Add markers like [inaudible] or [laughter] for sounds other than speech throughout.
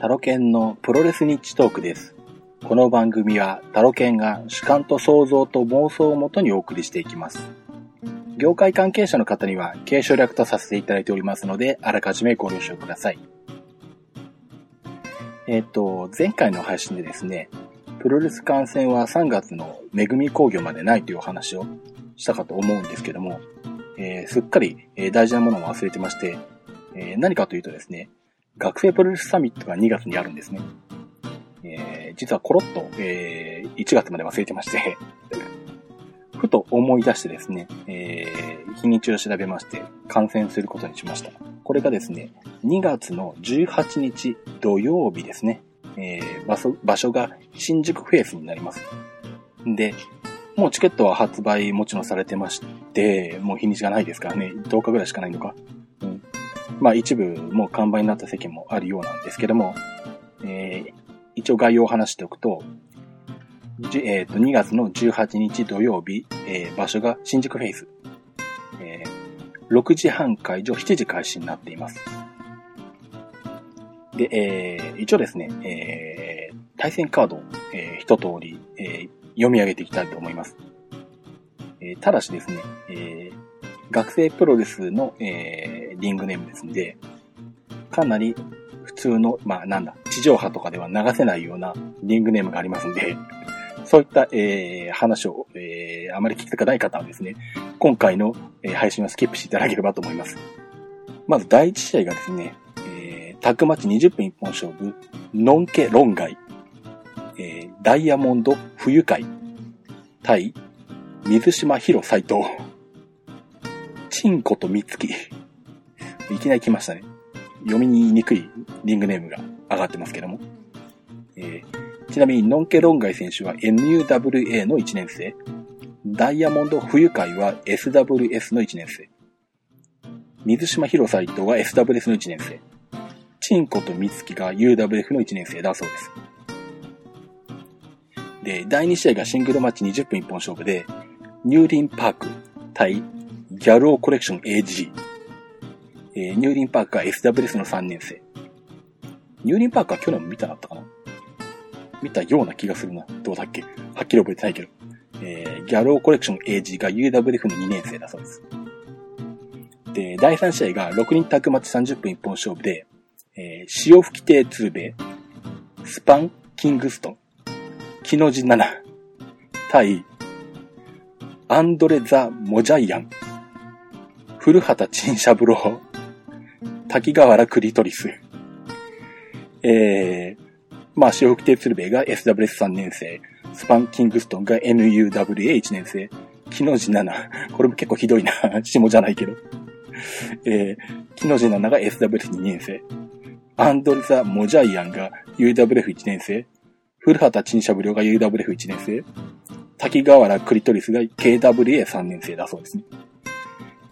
タロケンのプロレスニッチトークです。この番組はタロケンが主観と想像と妄想をもとにお送りしていきます。業界関係者の方には継承略とさせていただいておりますので、あらかじめご了承ください。えっ、と、前回の配信でですね、プロレス観戦は3月の恵み工業までないというお話をしたかと思うんですけども、えーすっかり、え大事なものを忘れてまして、え何かというとですね、学生プロレスサミットが2月にあるんですね。えー実はコロッと、えー1月まで忘れてまして、[laughs] ふと思い出してですね、えー日にちを調べまして、観戦することにしました。これがですね、2月の18日土曜日ですね。えー場所、場所が新宿フェイスになります。で、もうチケットは発売もちろんされてまして、もう日にちがないですからね、10日ぐらいしかないのか。まあ一部もう完売になった席もあるようなんですけども、えー一応概要を話しておくと、えっ、と、2月の18日土曜日、えー場所が新宿フェイス。えー6時半会場、7時開始になっています。で、えー一応ですね、えー対戦カードを、えー一通り、えー読み上げていきたいと思います。えーただしですね、えー学生プロレスの、えーリングネームですんで、かなり普通の、まあなんだ、地上波とかでは流せないようなリングネームがありますんで、そういった、えー話を、えーあまり聞きたくない方はですね、今回の、えー配信はスキップしていただければと思います。まず第一試合がですね、えータッグマッチ20分一本勝負、ノンケ論外、えーダイヤモンド冬会、対水島博斎藤、チンコとミツキ。いきなり来ましたね。読みにくいリングネームが上がってますけども。えーちなみに、ノンケロンガイ選手は NUWA の1年生。ダイヤモンド冬会は SWS の1年生。水島博斎藤は SWS の1年生。チンコとミツキが UWF の1年生だそうです。で、第2試合がシングルマッチ20分一本勝負で、ニューリンパーク対ギャルオコレクション AG。えーニューリンパークが SWS の3年生。ニューリンパークは去年も見たなったかな？見たような気がするな。どうだっけ？はっきり覚えてないけど。えーギャルオコレクション AG が UWF の2年生だそうです。で、第3試合が6人タッグマッチ30分一本勝負で、えー潮吹き亭ツーベイ、スパン・キングストン、木の字7、対、アンドレ・ザ・モジャイアン、古畑陳三郎、滝川原クリトリス、えー、まあ、潮吹き亭鶴瓶が SWS3 年生、スパン・キングストンが NUWA1 年生、木の字7、これも結構ひどいな、[laughs] 下じゃないけど。えー、木の字7が SWS2 年生、アンドレザ・モジャイアンが UWF1 年生、古畑陳三郎が UWF1 年生、滝川原クリトリスが KWA3 年生だそうですね。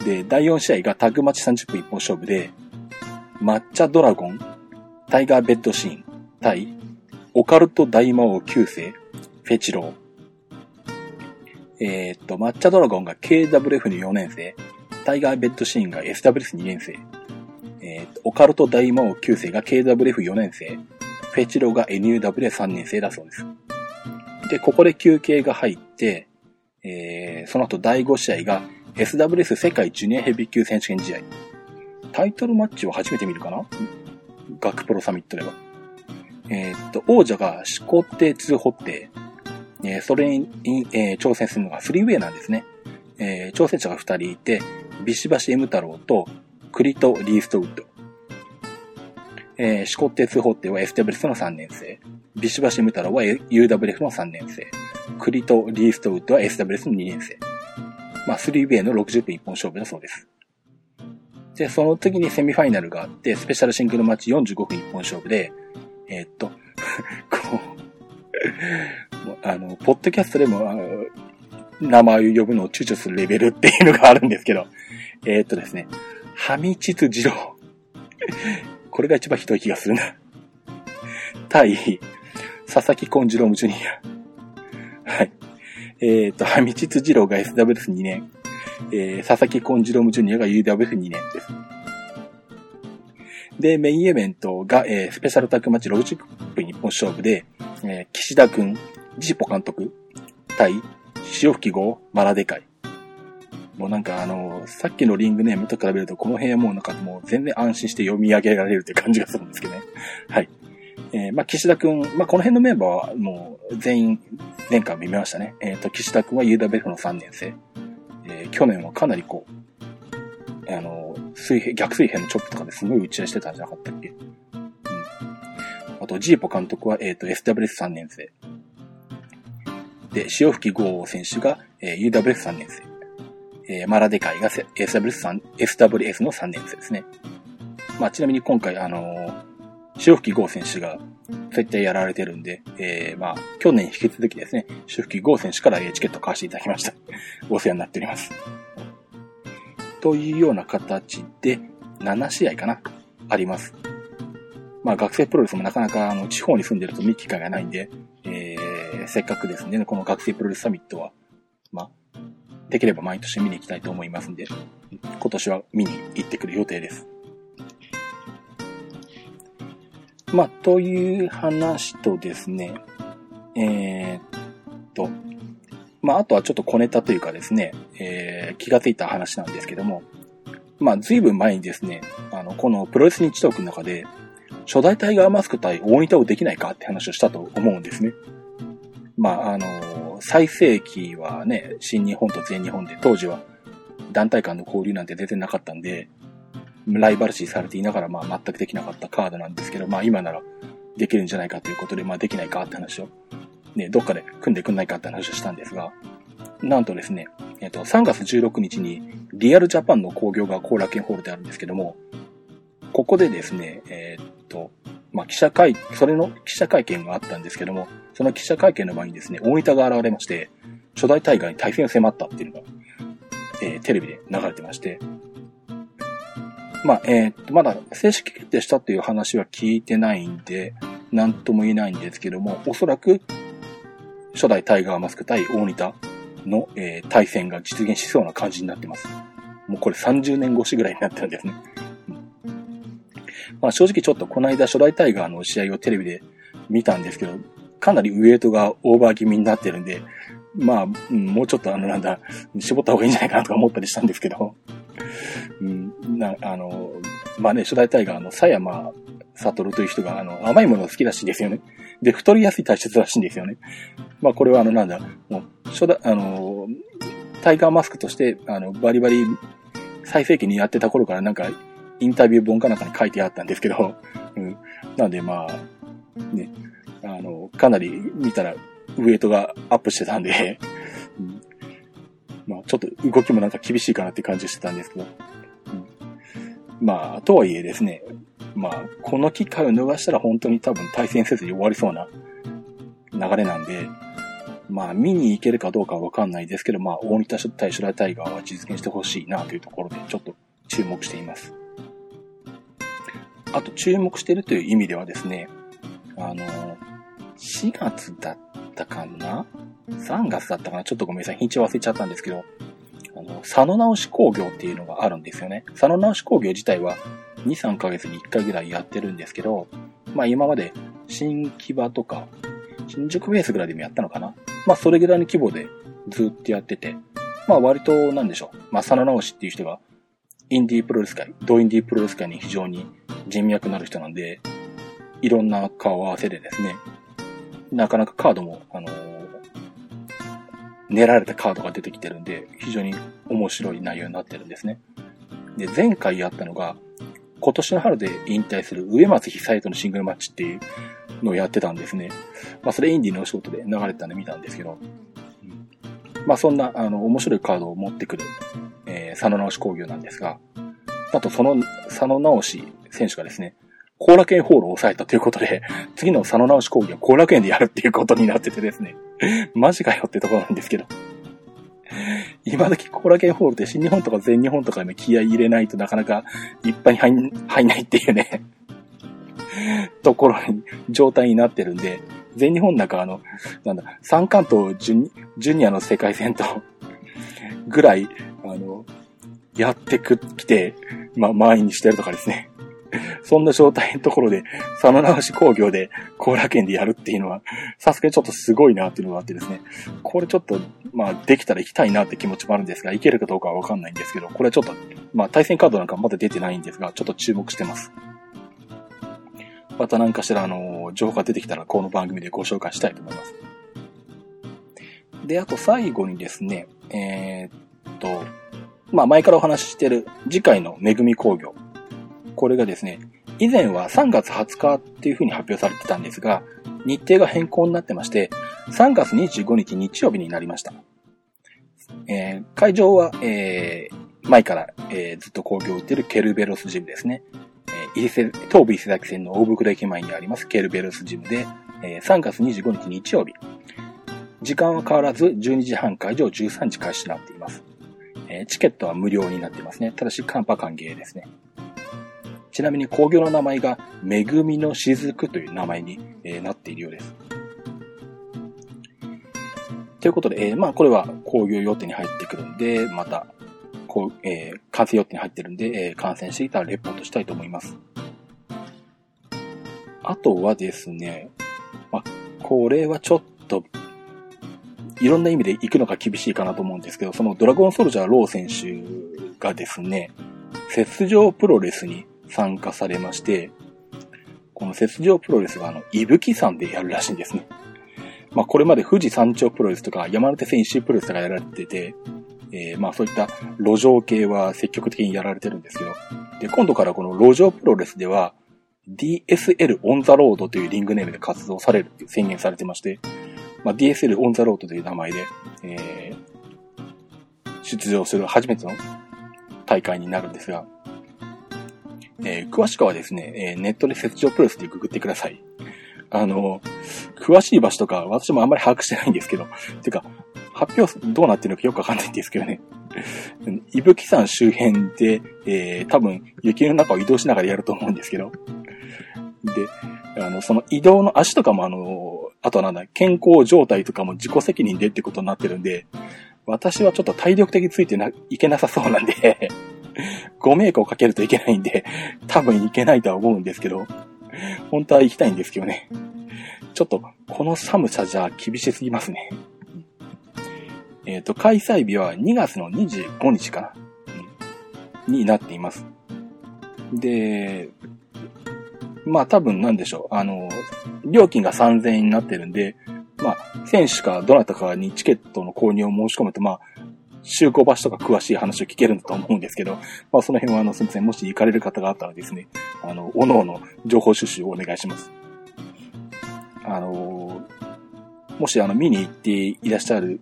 で、第4試合がタグマチ30分一本勝負で、抹茶ドラゴン、タイガーベッドシーン、対、オカルト大魔王9世、フェチロー。えーっと、抹茶ドラゴンが KWF の4年生、タイガーベッドシーンが SWS2 年生、えーっと、オカルト大魔王9世が KWF4 年生、フェチローが NUW3 年生だそうです。で、ここで休憩が入って、えー、その後第5試合が SWS 世界ジュニアヘビー級選手権試合。タイトルマッチを初めて見るかな？学プロサミットでは。えーっと、王者が始皇帝2ホッテイ、えーそれに、えー挑戦するのがスリーウェイなんですね。えー挑戦者が2人いて、ビシバシ M 太郎とクリト・リーストウッド。えー、始皇帝2ホッテイは SWS の3年生。ビシバシ M 太郎は UWF の3年生。クリト・リーストウッドは SWS の2年生。まあ、3way の60分一本勝負だそうです。で、その次にセミファイナルがあって、スペシャルシングルマッチ45分一本勝負で、えーっと、[laughs] こう、あの、ポッドキャストでも、名前を呼ぶのを躊躇するレベルっていうのがあるんですけど、えーっとですね、はみちつ二郎。これが一番ひどい気がするな。対、佐々木コンジロームジュニア。はい。えーっと、はみちつ二郎が SWS2 年。えー、佐々木コンジロムジュニアが UWF2 年です。で、メインイベントが、えー、スペシャルタッグマッチロジック日本勝負で、えー、岸田くん、ジポ監督、対、潮吹き号、マラデカイ。もうなんかあの、さっきのリングネームと比べると、この辺はもうなんかもう全然安心して読み上げられるって感じがするんですけどね。はい。えー、まあ、岸田くん、まあ、この辺のメンバーはもう全員年間見ましたね。えっ、ー、と、岸田くんは UWF の3年生。去年はかなりこう、あの、水平、逆水平のチョップとかですごい打ち合いしてたんじゃなかったっけ？うん。あと、ジーポ監督は、えっ、ー、と、SWS3 年生。で、潮吹豪選手が、えー、UWF3 年生。えー、マラデカイが SWS3、SWS の3年生ですね。まあ、ちなみに今回、あの、潮吹豪選手が絶対やられてるんで、えー、まあ、去年引き続きですね、潮吹豪選手からチケット買わせていただきました。[laughs] お世話になっております。というような形で、7試合かなあります。まあ、学生プロレスもなかなか、あの、地方に住んでると見る機会がないんで、えー、せっかくですね、この学生プロレスサミットは、まあ、できれば毎年見に行きたいと思いますんで、今年は見に行ってくる予定です。まあ、という話とですね、えー、っと、まあ、あとはちょっと小ネタというかですね、えー、気がついた話なんですけども、まあ、随分前にですね、あの、このプロレス日トークの中で、初代タイガーマスク対大仁田をできないかって話をしたと思うんですね。まあ、あの、最盛期はね、新日本と全日本で、当時は団体間の交流なんて全然なかったんで、ライバル視されていながら、まあ全くできなかったカードなんですけど、まあ今ならできるんじゃないかということで、まあできないかって話を、ね、どっかで組んでくんないかって話をしたんですが、なんとですね、えっと、3月16日にリアルジャパンの工業が後楽園ホールであるんですけども、ここでですね、えー、っと、まあ、記者会、それの記者会見があったんですけども、その記者会見の前にですね、大分が現れまして、初代大会に対戦を迫ったっていうのが、えー、テレビで流れてまして、まあ、えー、っと、まだ正式決定したっていう話は聞いてないんで、なんとも言えないんですけども、おそらく、初代タイガーマスク対大仁田の、えー、対戦が実現しそうな感じになってます。もうこれ30年越しぐらいになってるんですね。まあ正直ちょっとこの間初代タイガーの試合をテレビで見たんですけど、かなりウエイトがオーバー気味になってるんで、まあ、うん、もうちょっとあのなんだ、絞った方がいいんじゃないかなとか思ったりしたんですけど、うん、な、あの、まあね、初代タイガーの佐山悟という人が、あの、甘いものが好きらしいですよね。で、太りやすい体質らしいんですよね。まあこれはあの、なんだ、もう、初代、あの、タイガーマスクとして、あの、バリバリ最盛期にやってた頃からなんか、インタビュー本かなんかに書いてあったんですけど、うん。なんでまあ、ね、あの、かなり見たら、ウエイトがアップしてたんで、まあ、ちょっと動きもなんか厳しいかなって感じしてたんですけど、うん、まあ、とはいえですね、まあ、この機会を逃したら本当に多分対戦せずに終わりそうな流れなんで、まあ、見に行けるかどうかはわかんないですけど、まあ、大仁田対初代タイガーは実現してほしいなというところで、ちょっと注目しています。あと、注目してるという意味ではですね、あの、4月だったかな ?3 月だったかな？ちょっとごめんなさい。日にち忘れちゃったんですけど、あの、佐野直し工業っていうのがあるんですよね。佐野直し工業自体は2、3ヶ月に1回ぐらいやってるんですけど、まあ今まで新木場とか、新宿ベースぐらいでもやったのかな？まあそれぐらいの規模でずっとやってて、まあ割となんでしょう。まあ佐野直しっていう人がインディープロレス界、ドインディープロレス界に非常に人脈のある人なんで、いろんな顔合わせでですね、なかなかカードも、あの、練られたカードが出てきてるんで、非常に面白い内容になってるんですね。で、前回やったのが、今年の春で引退する上松久恵とのシングルマッチっていうのをやってたんですね。まあ、それインディのお仕事で流れてたんで見たんですけど、まあ、そんな、あの、面白いカードを持ってくる、えー、佐野直し工業なんですが、あとその佐野直し選手がですね、後楽園ホールを抑えたということで、[laughs] 次の佐野直し講義は後楽園でやるっていうことになっててですね、[laughs] マジかよってとこなんですけど。今時後楽園ホールって新日本とか全日本とかでも気合入れないとなかなかいっぱいに入ん入んないっていうね [laughs] ところに、状態になってるんで、全日本なんかあの、なんだ、三関東ジュニジュニアの世界戦とぐらい、あの、やってく、来て、まあ、満員にしてるとかですね。そんな状態のところで、佐野直し工業で後楽園でやるっていうのは、さすがにちょっとすごいなっていうのがあってですね、これちょっと、まあ、できたら行きたいなって気持ちもあるんですが、行けるかどうかはわかんないんですけど、これちょっと、まあ、対戦カードなんかまだ出てないんですが、ちょっと注目してます。また何かしら、あの、情報が出てきたら、この番組でご紹介したいと思います。で、あと最後にですね、えー、っと、まあ前からお話ししてる次回のめぐみ工業。これがですね、以前は3月20日っていう風に発表されてたんですが、日程が変更になってまして、3月25日日曜日になりました。えー、会場は、えー、前から、えー、ずっと工業を売ってるケルベロスジムですね。えー、東武伊勢崎線の大袋駅前にありますケルベロスジムで、えー、3月25日日曜日。時間は変わらず12時半会場13時開始となっています。えー、チケットは無料になっていますね。ただし、カンパ歓迎ですね。ちなみに工業の名前が、めぐみの雫という名前に、え、なっているようです。ということで、えー、まあ、これは工業予定に入ってくるんで、また、こう、えー、完成予定に入ってるんで、えー、感染していたらレポートしたいと思います。あとはですね、まあ、これはちょっといろんな意味で行くのが厳しいかなと思うんですけど、そのドラゴンソルジャーロー選手がですね、雪上プロレスに参加されまして、この雪上プロレスがあの、伊吹山でやるらしいんですね。まあこれまで富士山頂プロレスとか山手線一周プロレスとかやられてて、えー、まあそういった路上系は積極的にやられてるんですけど、で、今度からこの路上プロレスでは、DSL オンザロードというリングネームで活動されるって宣言されてまして、まあ、DSL オンザロードという名前で、えー、出場する初めての大会になるんですが、えー、詳しくはですね、えー、ネットで雪上プロレスでググってください。あの、詳しい場所とか私もあんまり把握してないんですけど、てか、発表どうなってるのかよくわかんないんですけどね。伊吹山周辺で、えー、多分雪の中を移動しながらやると思うんですけど。で、あの、その移動の足とかもあの、あとはなんだ、健康状態とかも自己責任でってことになってるんで、私はちょっと体力的についてな、いけなさそうなんでご迷惑をかけるといけないんで、多分いけないとは思うんですけど、本当は行きたいんですけどね。ちょっと、この寒さじゃ厳しすぎますね。えっ、ー、と、開催日は2月の25日かな、うん、になっています。で、まあ多分なんでしょう。あの、料金が3000円になってるんで、まあ、選手かどなたかにチケットの購入を申し込むと、まあ、集合場所とか詳しい話を聞けるんだと思うんですけど、まあその辺はあの、すみません。もし行かれる方があったらですね、あの、おのおの情報収集をお願いします。あの、もしあの、見に行っていらっしゃる、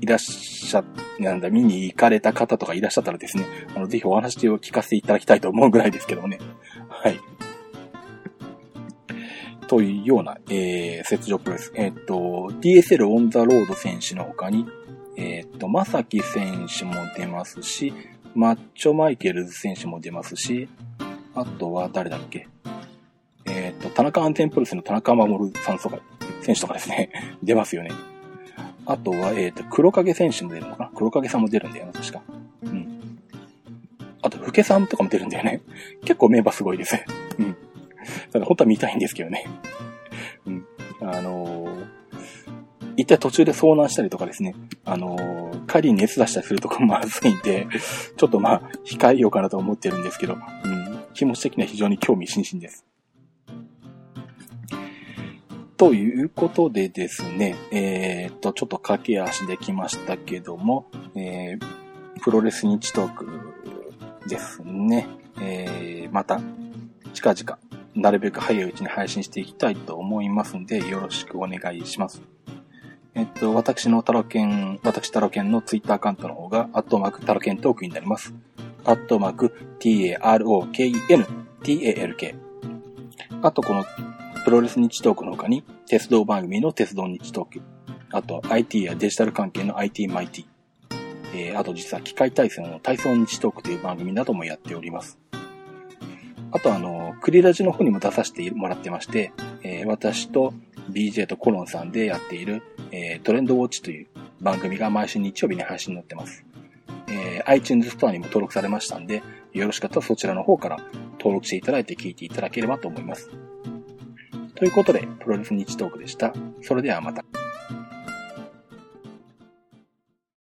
いらっしゃ、なんだ、見に行かれた方とかいらっしゃったらですね、あの、ぜひお話を聞かせていただきたいと思うぐらいですけどもね。はい。というような、えー、雪上プロレス。えっ、と、DSL オンザロード選手の他に、えっ、と、まさき選手も出ますし、マッチョマイケルズ選手も出ますし、あとは誰だっけ？えっ、と、田中安全プロレスの田中守さんとか、選手とかですね、[laughs] 出ますよね。あとは、えっ、と、黒影選手も出るのかな？黒影さんも出るんだよな、確か。うん。あと、ふけさんとかも出るんだよね。[laughs] 結構メンバーすごいです。[laughs] うん。ただ本当は見たいんですけどね。うん。あの一体途中で遭難したりとかですね、あのー、帰りに熱出したりするとかまずいんで、[laughs] ちょっとまあ、控えようかなと思ってるんですけど、うん、気持ち的には非常に興味津々です。ということでですね、えー、っと、ちょっと駆け足できましたけども、えー、プロレス日トークですね、えー、また、近々、なるべく早いうちに配信していきたいと思いますんで、よろしくお願いします。えっと、私のタロケン、私タロケンのツイッターアカウントの方が、アットマークタロケントークになります。アットマーク t-a-r-o-k-e-n t-a-l-k。あと、このプロレス日トークの他に、鉄道番組の鉄道日トーク。あと、IT やデジタル関係の IT マイティ。えー、あと実は機械体操の体操日トークという番組などもやっております。あとあの、クリラジの方にも出させてもらってまして、えー、私と BJ とコロンさんでやっている、えー、トレンドウォッチという番組が毎週日曜日に配信になってます。えー、iTunes ストアにも登録されましたんで、よろしかったらそちらの方から登録していただいて聞いていただければと思います。ということで、プロレス日トークでした。それではまた。